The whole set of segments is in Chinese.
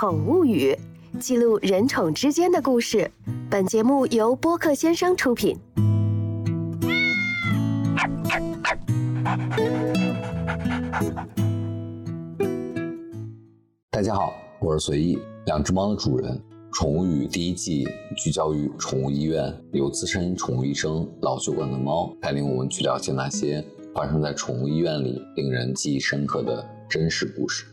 宠物语，记录人宠之间的故事。本节目由播客先生出品。大家好，我是随意，两只猫的主人。宠物语第一季聚焦于宠物医院，由资深宠物医生老酒馆的猫带领我们去了解那些发生在宠物医院里令人记忆深刻的真实故事。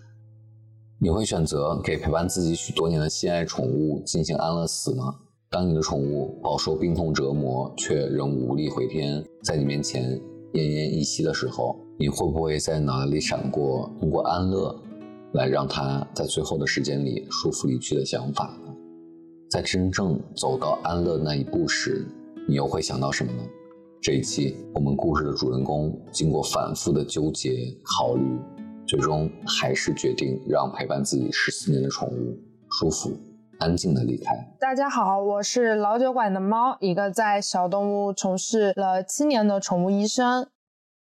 你会选择给陪伴自己许多年的心爱宠物进行安乐死吗？当你的宠物饱受病痛折磨，却仍无力回天，在你面前奄奄一息的时候，你会不会在脑袋里闪过通过安乐来让它在最后的时间里舒服离去的想法呢？在真正走到安乐那一步时，你又会想到什么呢？这一期我们故事的主人公经过反复的纠结考虑。最终还是决定让陪伴自己十四年的宠物舒服、安静的离开。大家好，我是老酒馆的猫，一个在小动物从事了七年的宠物医生。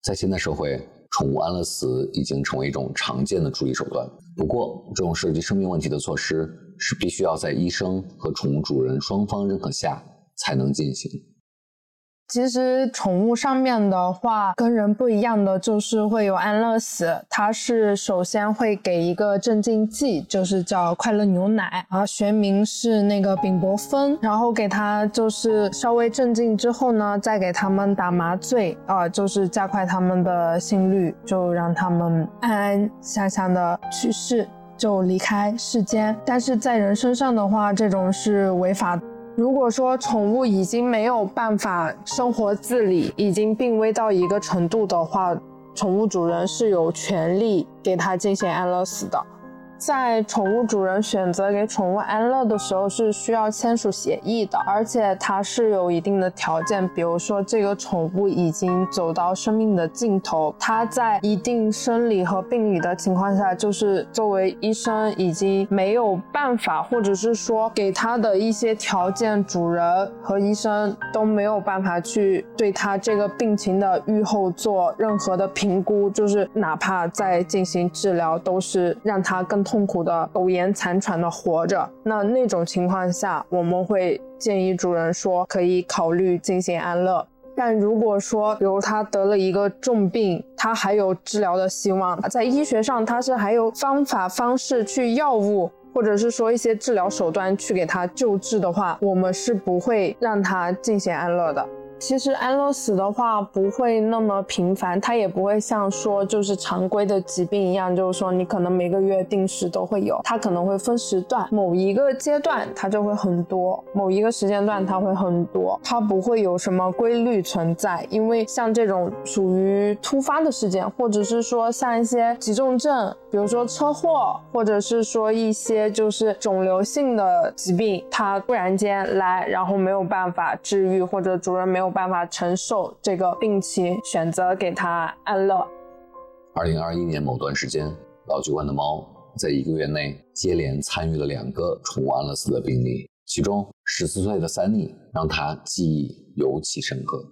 在现代社会，宠物安乐死已经成为一种常见的处理手段。不过，这种涉及生命问题的措施是必须要在医生和宠物主人双方认可下才能进行。其实宠物上面的话，跟人不一样的就是会有安乐死。它是首先会给一个镇静剂，就是叫快乐牛奶啊，学名是那个丙泊酚。然后给它就是稍微镇静之后呢，再给他们打麻醉啊，就是加快他们的心率，就让他们安安详详的去世，就离开世间。但是在人身上的话，这种是违法。如果说宠物已经没有办法生活自理，已经病危到一个程度的话，宠物主人是有权利给它进行安乐死的。在宠物主人选择给宠物安乐的时候，是需要签署协议的，而且它是有一定的条件，比如说这个宠物已经走到生命的尽头，它在一定生理和病理的情况下，就是作为医生已经没有办法，或者是说给它的一些条件，主人和医生都没有办法去对它这个病情的预后做任何的评估，就是哪怕在进行治疗，都是让它更。痛苦的苟延残喘的活着，那那种情况下，我们会建议主人说可以考虑进行安乐。但如果说，比如他得了一个重病，他还有治疗的希望，在医学上他是还有方法方式去药物，或者是说一些治疗手段去给他救治的话，我们是不会让他进行安乐的。其实安乐死的话不会那么频繁，它也不会像说就是常规的疾病一样，就是说你可能每个月定时都会有，它可能会分时段，某一个阶段它就会很多，某一个时间段它会很多，它不会有什么规律存在。因为像这种属于突发的事件，或者是说像一些急重症，比如说车祸，或者是说一些就是肿瘤性的疾病，它突然间来，然后没有办法治愈，或者主人没有。办法承受这个病情，选择给他安乐。二零二一年某段时间，老酒馆的猫在一个月内接连参与了两个宠物安乐死的病例，其中十四岁的三妮让他记忆尤其深刻。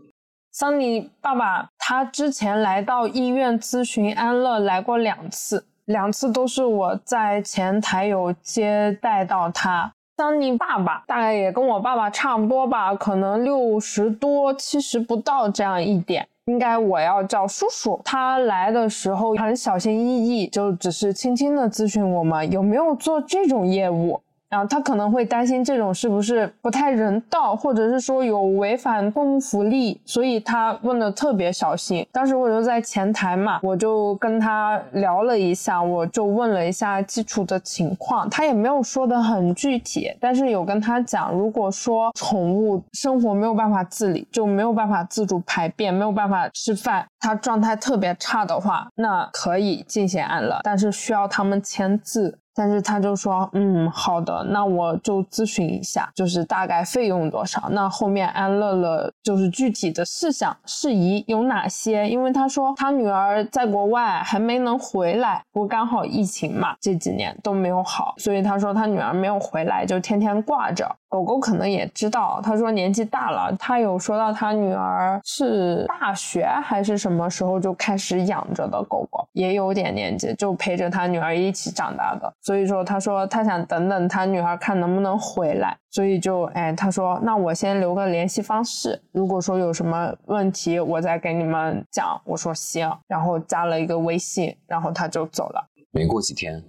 桑尼爸爸他之前来到医院咨询安乐来过两次，两次都是我在前台有接待到他。当你爸爸大概也跟我爸爸差不多吧，可能六十多、七十不到这样一点，应该我要叫叔叔。他来的时候很小心翼翼，就只是轻轻的咨询我们有没有做这种业务，然后他可能会担心这种是不是不太人道，或者是说有违反动物福利，所以他问的特别小心。当时我就在前台嘛，我就跟他聊了一下，我就问了一下基础的情况，他也没有说的很具体，但是有跟他讲，如果说宠物生活没有办法自理，就没有办法自主排便，没有办法吃饭，它状态特别差的话，那可以进行安乐，但是需要他们签字。但是他就说，嗯，好的，那我就咨询一下，就是大概费用多少。那后面安乐乐，就是具体的事项事宜有哪些？因为他说他女儿在国外还没能回来，不过刚好疫情嘛，这几年都没有好，所以他说他女儿没有回来，就天天挂着。狗狗可能也知道，他说年纪大了，他有说到他女儿是大学还是什么时候就开始养着的狗狗，也有点年纪，就陪着他女儿一起长大的。所以说，他说他想等等他女儿看能不能回来，所以就哎，他说那我先留个联系方式，如果说有什么问题，我再给你们讲。我说行，然后加了一个微信，然后他就走了。没过几天，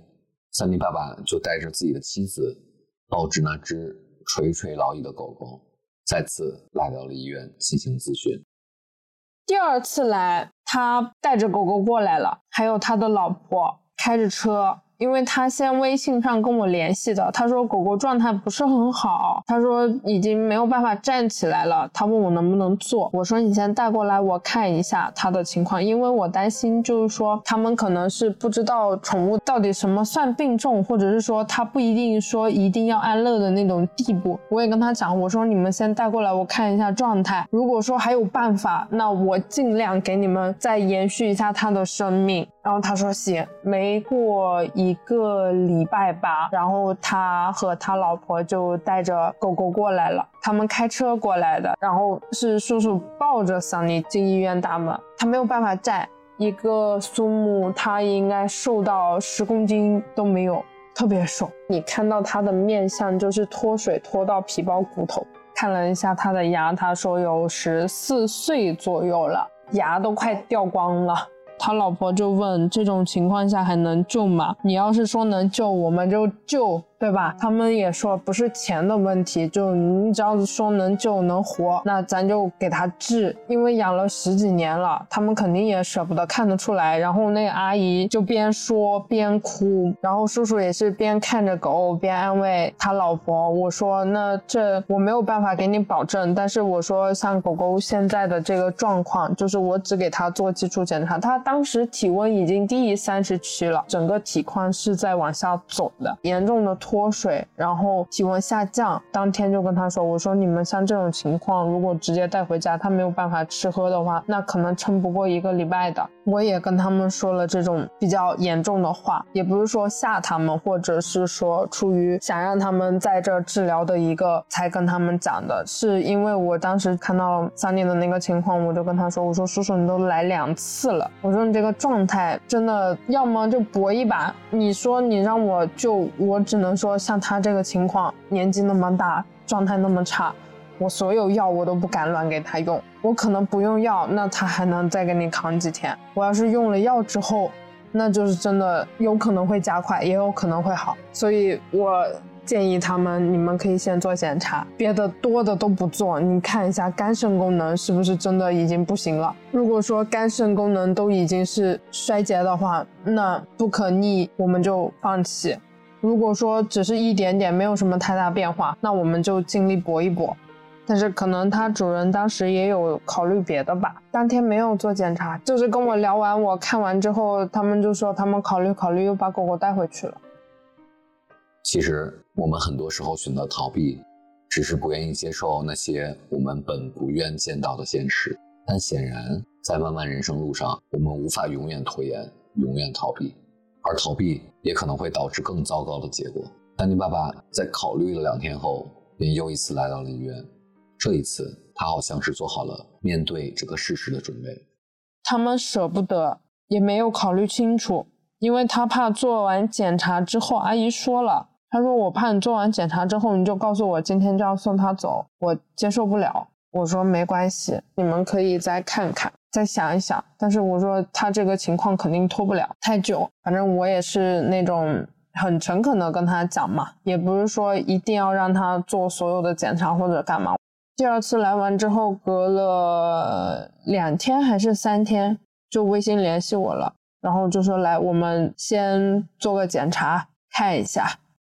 三妮爸爸就带着自己的妻子，抱着那只。垂垂老矣的狗狗再次来到了医院进行咨询。第二次来，他带着狗狗过来了，还有他的老婆开着车。因为他先微信上跟我联系的，他说狗狗状态不是很好，他说已经没有办法站起来了，他问我能不能坐，我说你先带过来我看一下他的情况，因为我担心就是说他们可能是不知道宠物到底什么算病重，或者是说他不一定说一定要安乐的那种地步。我也跟他讲，我说你们先带过来我看一下状态，如果说还有办法，那我尽量给你们再延续一下他的生命。然后他说行，没过一个礼拜吧，然后他和他老婆就带着狗狗过来了，他们开车过来的，然后是叔叔抱着桑尼进医院大门，他没有办法站，一个苏木他应该瘦到十公斤都没有，特别瘦，你看到他的面相就是脱水脱到皮包骨头，看了一下他的牙，他说有十四岁左右了，牙都快掉光了。他老婆就问：这种情况下还能救吗？你要是说能救，我们就救。对吧？他们也说不是钱的问题，就你只要是说能救能活，那咱就给他治。因为养了十几年了，他们肯定也舍不得，看得出来。然后那个阿姨就边说边哭，然后叔叔也是边看着狗边安慰他老婆。我说那这我没有办法给你保证，但是我说像狗狗现在的这个状况，就是我只给他做基础检查，他当时体温已经低于三十七了，整个体况是在往下走的，严重的。脱水，然后体温下降，当天就跟他说：“我说你们像这种情况，如果直接带回家，他没有办法吃喝的话，那可能撑不过一个礼拜的。”我也跟他们说了这种比较严重的话，也不是说吓他们，或者是说出于想让他们在这治疗的一个才跟他们讲的，是因为我当时看到三弟的那个情况，我就跟他说：“我说叔叔，你都来两次了，我说你这个状态真的，要么就搏一把。你说你让我救，我只能。”说像他这个情况，年纪那么大，状态那么差，我所有药我都不敢乱给他用。我可能不用药，那他还能再给你扛几天。我要是用了药之后，那就是真的有可能会加快，也有可能会好。所以我建议他们，你们可以先做检查，别的多的都不做，你看一下肝肾功能是不是真的已经不行了。如果说肝肾功能都已经是衰竭的话，那不可逆，我们就放弃。如果说只是一点点，没有什么太大变化，那我们就尽力搏一搏。但是可能它主人当时也有考虑别的吧，当天没有做检查，就是跟我聊完，我看完之后，他们就说他们考虑考虑，又把狗狗带回去了。其实我们很多时候选择逃避，只是不愿意接受那些我们本不愿见到的现实。但显然，在漫漫人生路上，我们无法永远拖延，永远逃避。而逃避也可能会导致更糟糕的结果。丹尼爸爸在考虑了两天后，便又一次来到了医院。这一次，他好像是做好了面对这个事实的准备。他们舍不得，也没有考虑清楚，因为他怕做完检查之后，阿姨说了，他说我怕你做完检查之后，你就告诉我今天就要送他走，我接受不了。我说没关系，你们可以再看看。再想一想，但是我说他这个情况肯定拖不了太久。反正我也是那种很诚恳的跟他讲嘛，也不是说一定要让他做所有的检查或者干嘛。第二次来完之后，隔了两天还是三天，就微信联系我了，然后就说来，我们先做个检查看一下。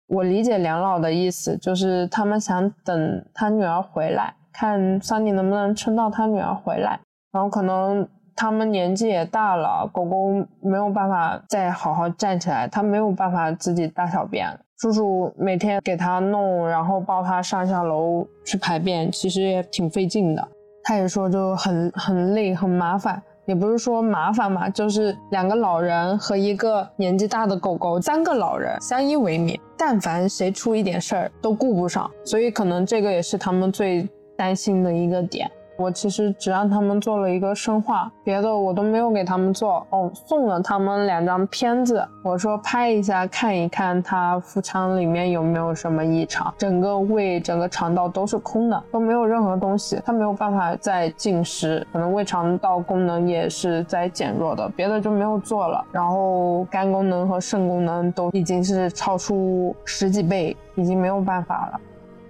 我理解梁老的意思，就是他们想等他女儿回来，看桑尼能不能撑到他女儿回来。然后可能他们年纪也大了，狗狗没有办法再好好站起来，它没有办法自己大小便。叔叔每天给它弄，然后抱它上下楼去排便，其实也挺费劲的。他也说就很很累很麻烦，也不是说麻烦嘛，就是两个老人和一个年纪大的狗狗，三个老人相依为命，但凡谁出一点事儿都顾不上，所以可能这个也是他们最担心的一个点。我其实只让他们做了一个生化，别的我都没有给他们做。哦，送了他们两张片子，我说拍一下看一看他腹腔里面有没有什么异常，整个胃、整个肠道都是空的，都没有任何东西，他没有办法再进食，可能胃肠道功能也是在减弱的，别的就没有做了。然后肝功能和肾功能都已经是超出十几倍，已经没有办法了。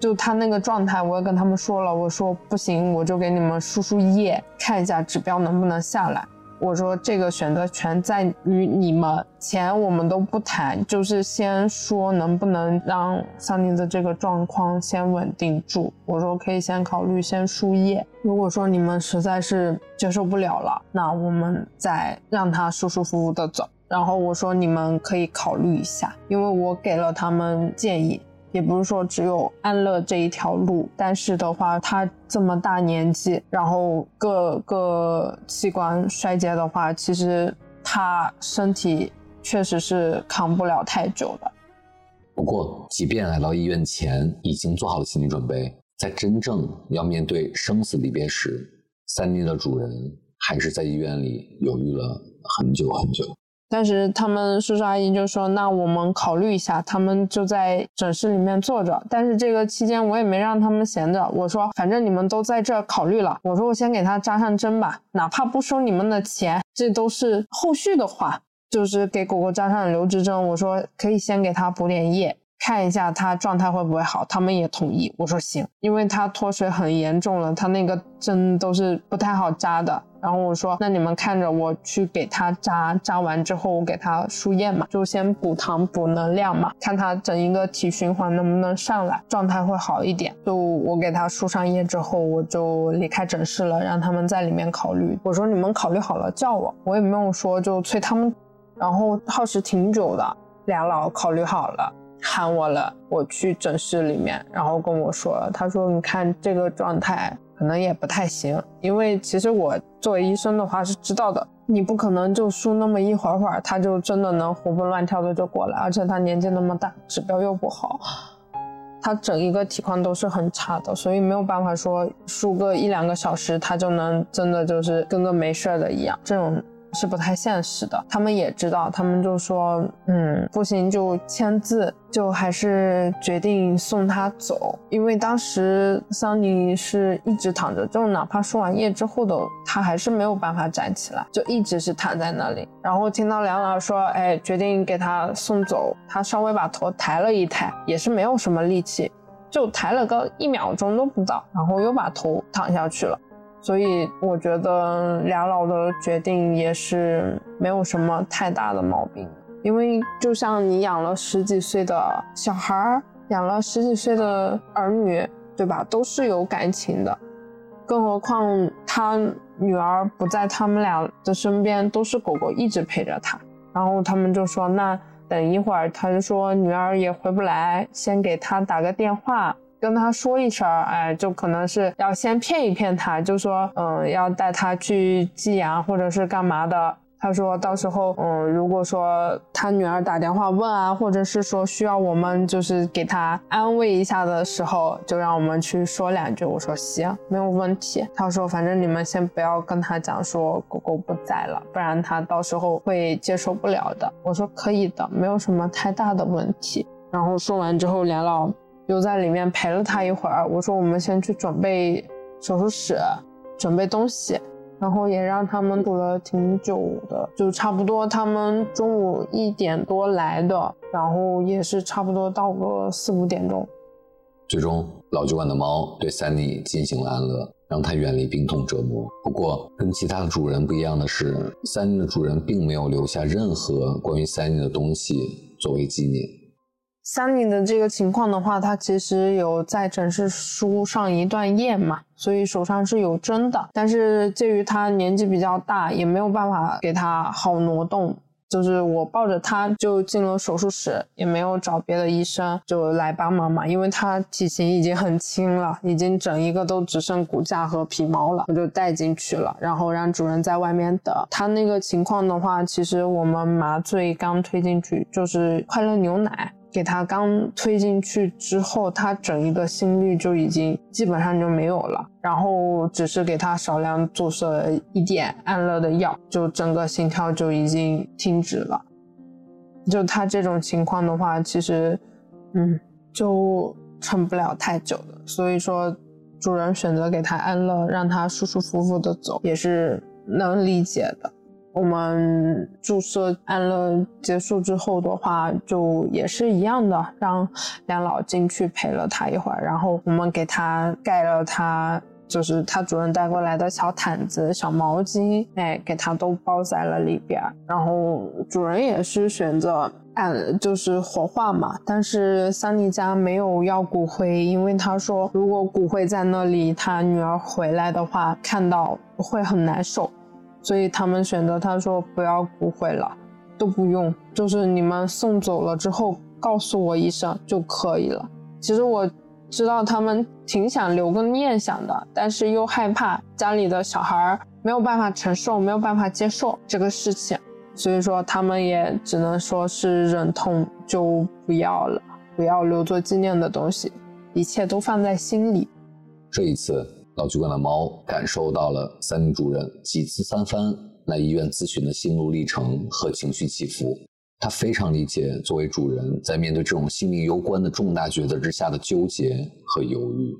就他那个状态，我也跟他们说了，我说不行，我就给你们输输液，看一下指标能不能下来。我说这个选择权在于你们，钱我们都不谈，就是先说能不能让桑尼的这个状况先稳定住。我说可以先考虑先输液，如果说你们实在是接受不了了，那我们再让他舒舒服服的走。然后我说你们可以考虑一下，因为我给了他们建议。也不是说只有安乐这一条路，但是的话，他这么大年纪，然后各个器官衰竭的话，其实他身体确实是扛不了太久的。不过，即便来到医院前已经做好了心理准备，在真正要面对生死离别时，三妮的主人还是在医院里犹豫了很久很久。但是他们叔叔阿姨就说：“那我们考虑一下。”他们就在诊室里面坐着。但是这个期间我也没让他们闲着。我说：“反正你们都在这考虑了。”我说：“我先给他扎上针吧，哪怕不收你们的钱，这都是后续的话，就是给狗狗扎上留置针。”我说：“可以先给他补点液，看一下他状态会不会好。”他们也同意。我说：“行，因为他脱水很严重了，他那个针都是不太好扎的。”然后我说，那你们看着我去给他扎，扎完之后我给他输液嘛，就先补糖补能量嘛，看他整一个体循环能不能上来，状态会好一点。就我给他输上液之后，我就离开诊室了，让他们在里面考虑。我说你们考虑好了叫我，我也没有说就催他们。然后耗时挺久的，俩老考虑好了，喊我了，我去诊室里面，然后跟我说，他说你看这个状态。可能也不太行，因为其实我作为医生的话是知道的，你不可能就输那么一会儿会儿，他就真的能活蹦乱跳的就过来，而且他年纪那么大，指标又不好，他整一个体况都是很差的，所以没有办法说输个一两个小时，他就能真的就是跟个没事的一样，这种。是不太现实的，他们也知道，他们就说，嗯，不行就签字，就还是决定送他走，因为当时桑尼是一直躺着，就哪怕输完液之后的，他还是没有办法站起来，就一直是躺在那里。然后听到梁老师说，哎，决定给他送走，他稍微把头抬了一抬，也是没有什么力气，就抬了个一秒钟都不到，然后又把头躺下去了。所以我觉得俩老的决定也是没有什么太大的毛病，因为就像你养了十几岁的小孩儿，养了十几岁的儿女，对吧？都是有感情的，更何况他女儿不在他们俩的身边，都是狗狗一直陪着他。然后他们就说，那等一会儿，他就说女儿也回不来，先给他打个电话。跟他说一声，哎，就可能是要先骗一骗他，就说，嗯，要带他去寄养或者是干嘛的。他说到时候，嗯，如果说他女儿打电话问啊，或者是说需要我们就是给他安慰一下的时候，就让我们去说两句。我说行，没有问题。他说反正你们先不要跟他讲说狗狗不在了，不然他到时候会接受不了的。我说可以的，没有什么太大的问题。然后说完之后，梁老。就在里面陪了他一会儿，我说我们先去准备手术室，准备东西，然后也让他们堵了挺久的，就差不多他们中午一点多来的，然后也是差不多到个四五点钟。最终，老酒馆的猫对 Sunny 进行了安乐，让它远离病痛折磨。不过，跟其他的主人不一样的是，Sunny 的主人并没有留下任何关于 Sunny 的东西作为纪念。Sunny 的这个情况的话，他其实有在诊室输上一段液嘛，所以手上是有针的。但是鉴于他年纪比较大，也没有办法给他好挪动，就是我抱着它就进了手术室，也没有找别的医生就来帮忙嘛，因为它体型已经很轻了，已经整一个都只剩骨架和皮毛了，我就带进去了，然后让主人在外面等。它那个情况的话，其实我们麻醉刚推进去就是快乐牛奶。给他刚推进去之后，他整一个心率就已经基本上就没有了，然后只是给他少量注射一点安乐的药，就整个心跳就已经停止了。就他这种情况的话，其实，嗯，就撑不了太久的。所以说，主人选择给他安乐，让他舒舒服服的走，也是能理解的。我们注射安乐结束之后的话，就也是一样的，让梁老进去陪了他一会儿，然后我们给他盖了他就是他主人带过来的小毯子、小毛巾，哎，给他都包在了里边。然后主人也是选择按就是火化嘛，但是桑尼家没有要骨灰，因为他说如果骨灰在那里，他女儿回来的话看到会很难受。所以他们选择，他说不要骨灰了，都不用，就是你们送走了之后告诉我一声就可以了。其实我知道他们挺想留个念想的，但是又害怕家里的小孩没有办法承受，没有办法接受这个事情，所以说他们也只能说是忍痛就不要了，不要留作纪念的东西，一切都放在心里。这一次。老酒馆的猫感受到了三名主人几次三番来医院咨询的心路历程和情绪起伏，它非常理解作为主人在面对这种性命攸关的重大抉择之下的纠结和犹豫。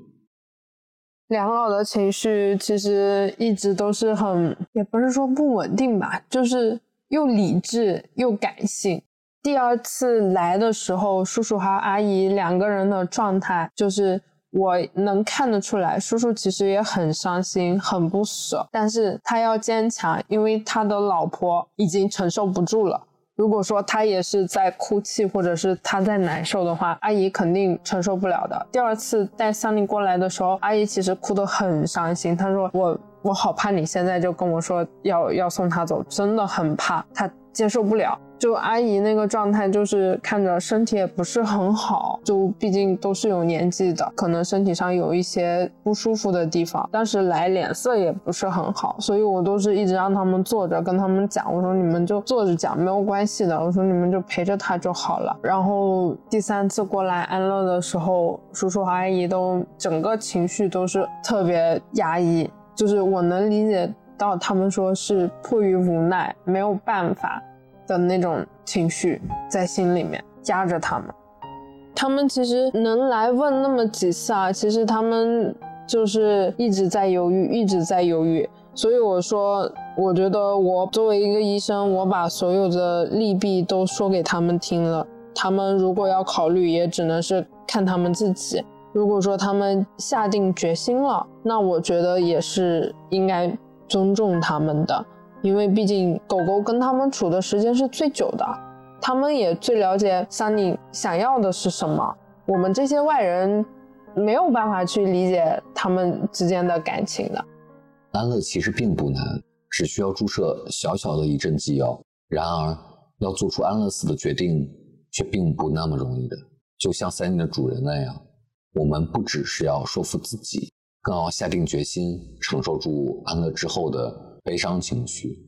两老的情绪其实一直都是很，也不是说不稳定吧，就是又理智又感性。第二次来的时候，叔叔和阿姨两个人的状态就是。我能看得出来，叔叔其实也很伤心，很不舍，但是他要坚强，因为他的老婆已经承受不住了。如果说他也是在哭泣，或者是他在难受的话，阿姨肯定承受不了的。第二次带桑尼过来的时候，阿姨其实哭得很伤心，她说我我好怕你现在就跟我说要要送他走，真的很怕，他接受不了。就阿姨那个状态，就是看着身体也不是很好，就毕竟都是有年纪的，可能身体上有一些不舒服的地方，但是来脸色也不是很好，所以我都是一直让他们坐着，跟他们讲，我说你们就坐着讲，没有关系的，我说你们就陪着他就好了。然后第三次过来安乐的时候，叔叔和阿姨都整个情绪都是特别压抑，就是我能理解到他们说是迫于无奈，没有办法。的那种情绪在心里面夹着他们，他们其实能来问那么几次啊，其实他们就是一直在犹豫，一直在犹豫。所以我说，我觉得我作为一个医生，我把所有的利弊都说给他们听了。他们如果要考虑，也只能是看他们自己。如果说他们下定决心了，那我觉得也是应该尊重他们的。因为毕竟狗狗跟他们处的时间是最久的，他们也最了解桑尼想要的是什么。我们这些外人没有办法去理解他们之间的感情的。安乐其实并不难，只需要注射小小的一针剂药。然而，要做出安乐死的决定却并不那么容易的。就像桑尼的主人那样，我们不只是要说服自己，更要下定决心承受住安乐之后的。悲伤情绪，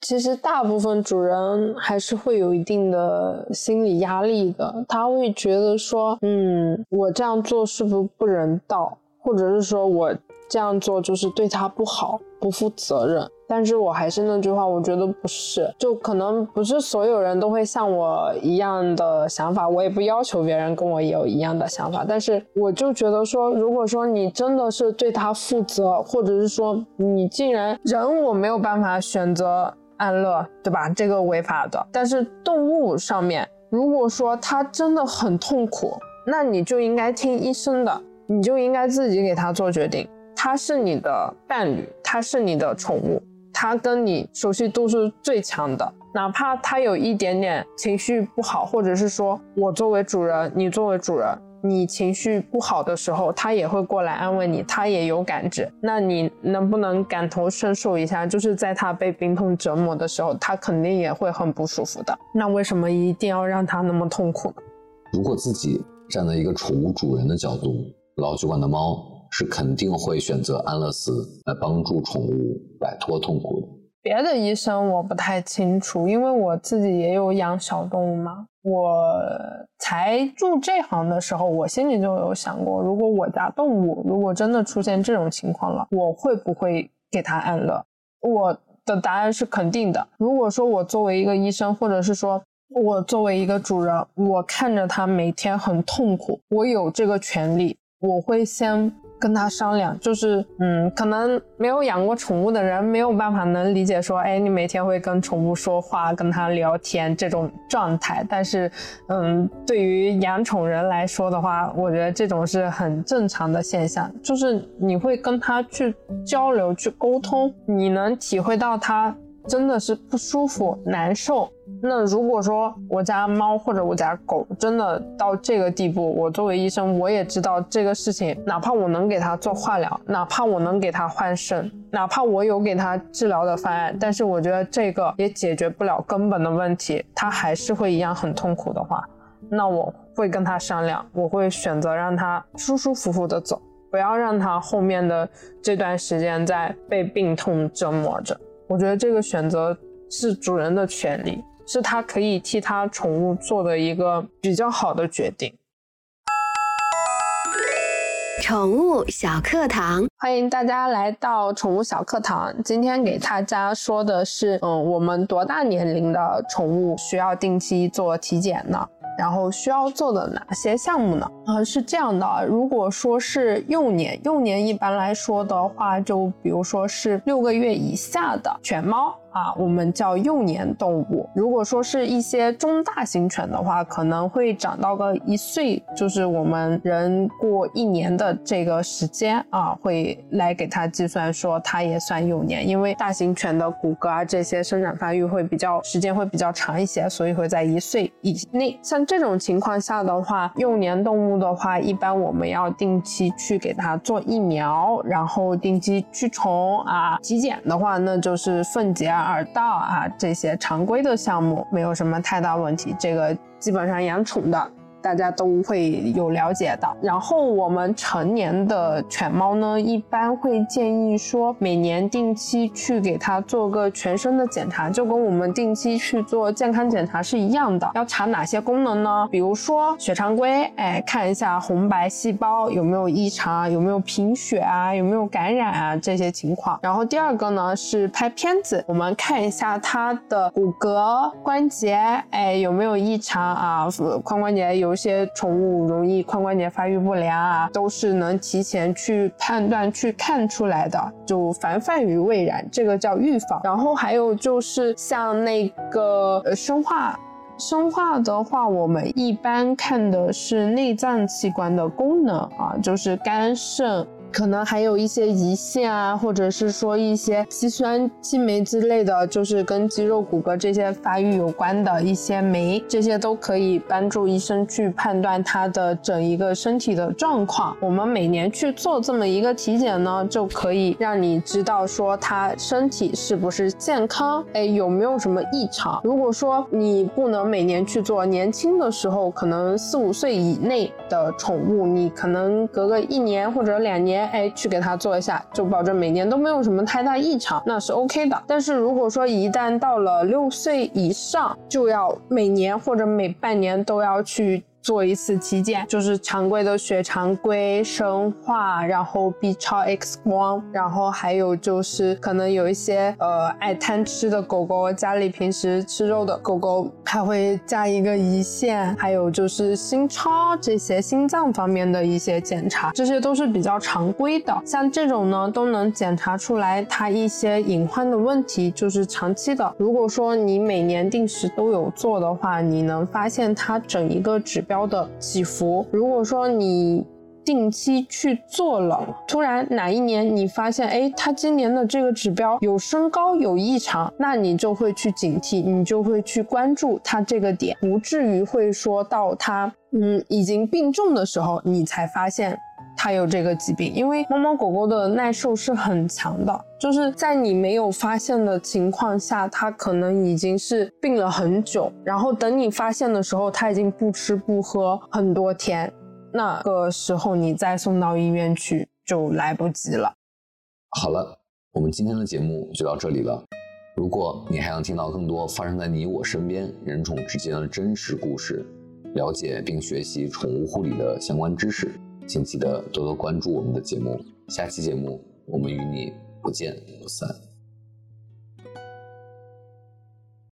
其实大部分主人还是会有一定的心理压力的。他会觉得说，嗯，我这样做是不是不人道，或者是说我这样做就是对他不好，不负责任。但是我还是那句话，我觉得不是，就可能不是所有人都会像我一样的想法，我也不要求别人跟我有一样的想法。但是我就觉得说，如果说你真的是对他负责，或者是说你既然人我没有办法选择安乐，对吧？这个违法的。但是动物上面，如果说他真的很痛苦，那你就应该听医生的，你就应该自己给他做决定。它是你的伴侣，它是你的宠物。它跟你熟悉度是最强的，哪怕它有一点点情绪不好，或者是说我作为主人，你作为主人，你情绪不好的时候，它也会过来安慰你，它也有感知。那你能不能感同身受一下？就是在它被病痛折磨的时候，它肯定也会很不舒服的。那为什么一定要让它那么痛苦呢？如果自己站在一个宠物主人的角度，老酒馆的猫是肯定会选择安乐死来帮助宠物摆脱痛苦的。别的医生我不太清楚，因为我自己也有养小动物嘛。我才入这行的时候，我心里就有想过，如果我家动物如果真的出现这种情况了，我会不会给它安乐？我的答案是肯定的。如果说我作为一个医生，或者是说我作为一个主人，我看着它每天很痛苦，我有这个权利，我会先。跟他商量，就是嗯，可能没有养过宠物的人没有办法能理解说，哎，你每天会跟宠物说话，跟它聊天这种状态。但是，嗯，对于养宠人来说的话，我觉得这种是很正常的现象，就是你会跟他去交流、去沟通，你能体会到他真的是不舒服、难受。那如果说我家猫或者我家狗真的到这个地步，我作为医生，我也知道这个事情，哪怕我能给它做化疗，哪怕我能给它换肾，哪怕我有给它治疗的方案，但是我觉得这个也解决不了根本的问题，它还是会一样很痛苦的话，那我会跟他商量，我会选择让他舒舒服服的走，不要让他后面的这段时间在被病痛折磨着。我觉得这个选择是主人的权利。是他可以替他宠物做的一个比较好的决定。宠物小课堂，欢迎大家来到宠物小课堂。今天给大家说的是，嗯，我们多大年龄的宠物需要定期做体检呢？然后需要做的哪些项目呢？啊，是这样的，如果说是幼年，幼年一般来说的话，就比如说是六个月以下的犬猫。啊，我们叫幼年动物。如果说是一些中大型犬的话，可能会长到个一岁，就是我们人过一年的这个时间啊，会来给它计算说它也算幼年。因为大型犬的骨骼啊这些生长发育会比较时间会比较长一些，所以会在一岁以内。像这种情况下的话，幼年动物的话，一般我们要定期去给它做疫苗，然后定期驱虫啊。体检的话，那就是粪结啊耳道啊，这些常规的项目没有什么太大问题，这个基本上养宠的。大家都会有了解的。然后我们成年的犬猫呢，一般会建议说，每年定期去给它做个全身的检查，就跟我们定期去做健康检查是一样的。要查哪些功能呢？比如说血常规，哎，看一下红白细胞有没有异常，有没有贫血啊，有没有感染啊这些情况。然后第二个呢是拍片子，我们看一下它的骨骼关节，哎，有没有异常啊，髋关节有。些宠物容易髋关节发育不良啊，都是能提前去判断、去看出来的，就防范于未然，这个叫预防。然后还有就是像那个呃生化，生化的话，我们一般看的是内脏器官的功能啊，就是肝肾。可能还有一些胰腺啊，或者是说一些肌酸激酶之类的，就是跟肌肉骨骼这些发育有关的一些酶，这些都可以帮助医生去判断它的整一个身体的状况。我们每年去做这么一个体检呢，就可以让你知道说它身体是不是健康，哎，有没有什么异常。如果说你不能每年去做，年轻的时候可能四五岁以内的宠物，你可能隔个一年或者两年年。哎，去给他做一下，就保证每年都没有什么太大异常，那是 OK 的。但是如果说一旦到了六岁以上，就要每年或者每半年都要去。做一次体检，就是常规的血常规、生化，然后 B 超、X 光，然后还有就是可能有一些呃爱贪吃的狗狗，家里平时吃肉的狗狗，还会加一个胰腺，还有就是心超这些心脏方面的一些检查，这些都是比较常规的。像这种呢，都能检查出来它一些隐患的问题，就是长期的。如果说你每年定时都有做的话，你能发现它整一个指标。的起伏，如果说你。定期去做了，突然哪一年你发现，哎，它今年的这个指标有升高有异常，那你就会去警惕，你就会去关注它这个点，不至于会说到它嗯已经病重的时候，你才发现。它有这个疾病，因为猫猫狗狗的耐受是很强的，就是在你没有发现的情况下，它可能已经是病了很久，然后等你发现的时候，它已经不吃不喝很多天，那个时候你再送到医院去就来不及了。好了，我们今天的节目就到这里了。如果你还想听到更多发生在你我身边人宠之间的真实故事，了解并学习宠物护理的相关知识。请记得多多关注我们的节目，下期节目我们与你不见不散。